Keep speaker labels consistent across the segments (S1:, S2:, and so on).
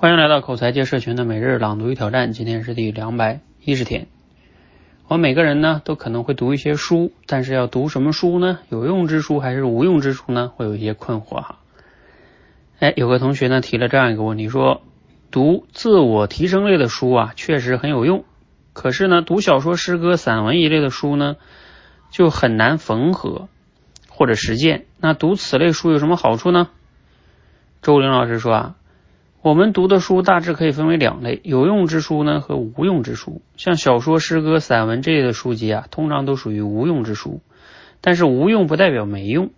S1: 欢迎来到口才界社群的每日朗读与挑战，今天是第两百一十天。我们每个人呢都可能会读一些书，但是要读什么书呢？有用之书还是无用之书呢？会有一些困惑哈。哎，有个同学呢提了这样一个问题，说读自我提升类的书啊，确实很有用，可是呢，读小说、诗歌、散文一类的书呢，就很难缝合或者实践。那读此类书有什么好处呢？周玲老师说啊。我们读的书大致可以分为两类，有用之书呢和无用之书。像小说、诗歌、散文这类的书籍啊，通常都属于无用之书。但是无用不代表没用，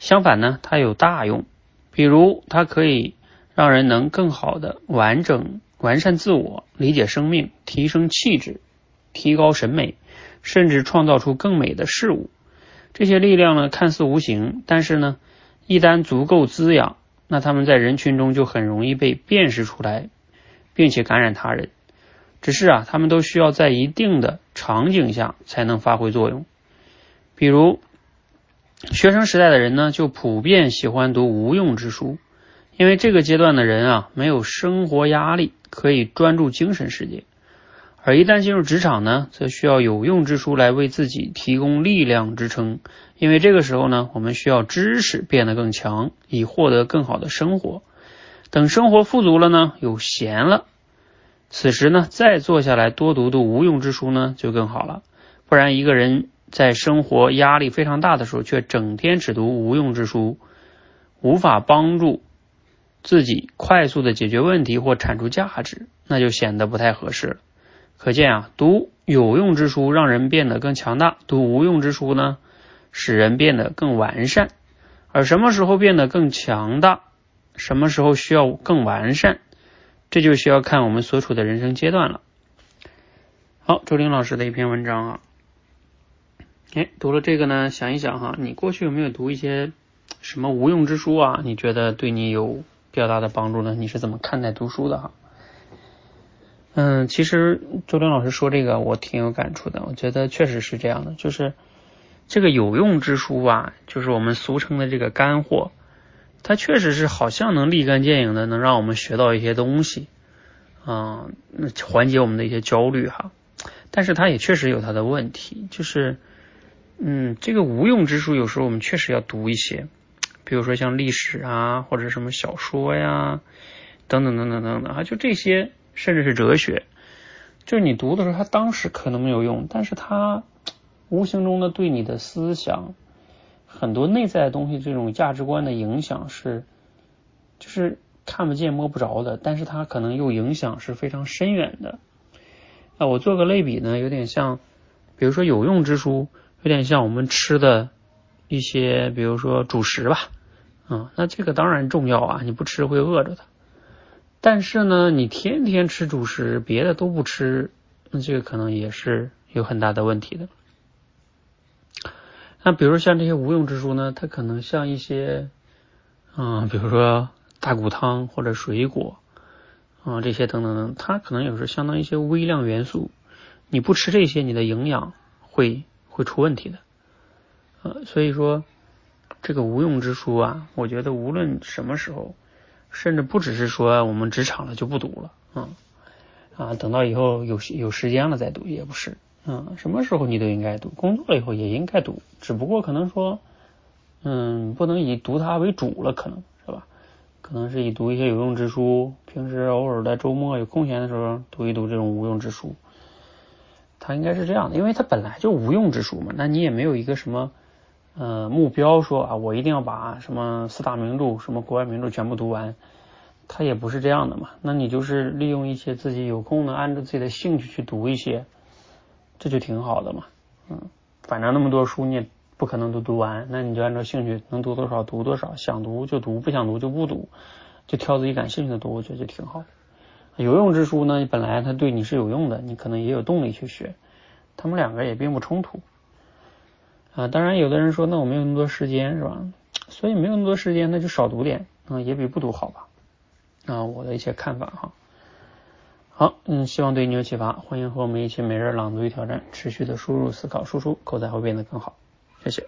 S1: 相反呢，它有大用。比如，它可以让人能更好的完整、完善自我，理解生命，提升气质，提高审美，甚至创造出更美的事物。这些力量呢，看似无形，但是呢，一旦足够滋养。那他们在人群中就很容易被辨识出来，并且感染他人。只是啊，他们都需要在一定的场景下才能发挥作用。比如，学生时代的人呢，就普遍喜欢读无用之书，因为这个阶段的人啊，没有生活压力，可以专注精神世界。而一旦进入职场呢，则需要有用之书来为自己提供力量支撑，因为这个时候呢，我们需要知识变得更强，以获得更好的生活。等生活富足了呢，有闲了，此时呢，再坐下来多读读无用之书呢，就更好了。不然，一个人在生活压力非常大的时候，却整天只读无用之书，无法帮助自己快速的解决问题或产出价值，那就显得不太合适了。可见啊，读有用之书让人变得更强大，读无用之书呢，使人变得更完善。而什么时候变得更强大，什么时候需要更完善，这就需要看我们所处的人生阶段了。好，周玲老师的一篇文章啊，哎，读了这个呢，想一想哈，你过去有没有读一些什么无用之书啊？你觉得对你有比较大的帮助呢？你是怎么看待读书的哈？嗯，其实周玲老师说这个我挺有感触的，我觉得确实是这样的，就是这个有用之书吧，就是我们俗称的这个干货，它确实是好像能立竿见影的，能让我们学到一些东西，啊，缓解我们的一些焦虑哈。但是它也确实有它的问题，就是嗯，这个无用之书有时候我们确实要读一些，比如说像历史啊，或者什么小说呀，等等等等等等啊，就这些。甚至是哲学，就是你读的时候，它当时可能没有用，但是它无形中的对你的思想很多内在的东西，这种价值观的影响是，就是看不见摸不着的，但是它可能又影响是非常深远的。啊，我做个类比呢，有点像，比如说有用之书，有点像我们吃的一些，比如说主食吧，啊，那这个当然重要啊，你不吃会饿着的。但是呢，你天天吃主食，别的都不吃，那这个可能也是有很大的问题的。那比如像这些无用之书呢，它可能像一些，嗯，比如说大骨汤或者水果，啊，这些等等等，它可能有时相当于一些微量元素，你不吃这些，你的营养会会出问题的。呃，所以说这个无用之书啊，我觉得无论什么时候。甚至不只是说我们职场了就不读了，嗯啊，等到以后有有时间了再读也不是，嗯，什么时候你都应该读，工作了以后也应该读，只不过可能说，嗯，不能以读它为主了，可能是吧？可能是以读一些有用之书，平时偶尔在周末有空闲的时候读一读这种无用之书，它应该是这样的，因为它本来就无用之书嘛，那你也没有一个什么。呃，目标说啊，我一定要把什么四大名著、什么国外名著全部读完，他也不是这样的嘛。那你就是利用一些自己有空的，按照自己的兴趣去读一些，这就挺好的嘛。嗯，反正那么多书你也不可能都读完，那你就按照兴趣能读多少读多少，想读就读，不想读就不读，就挑自己感兴趣的读，我觉得就挺好。有用之书呢，本来它对你是有用的，你可能也有动力去学，他们两个也并不冲突。啊，当然，有的人说，那我没有那么多时间，是吧？所以没有那么多时间，那就少读点啊，也比不读好吧？啊，我的一些看法哈。好，嗯，希望对你有启发，欢迎和我们一起每日朗读与挑战，持续的输入、思考、输出，口才会变得更好。谢谢。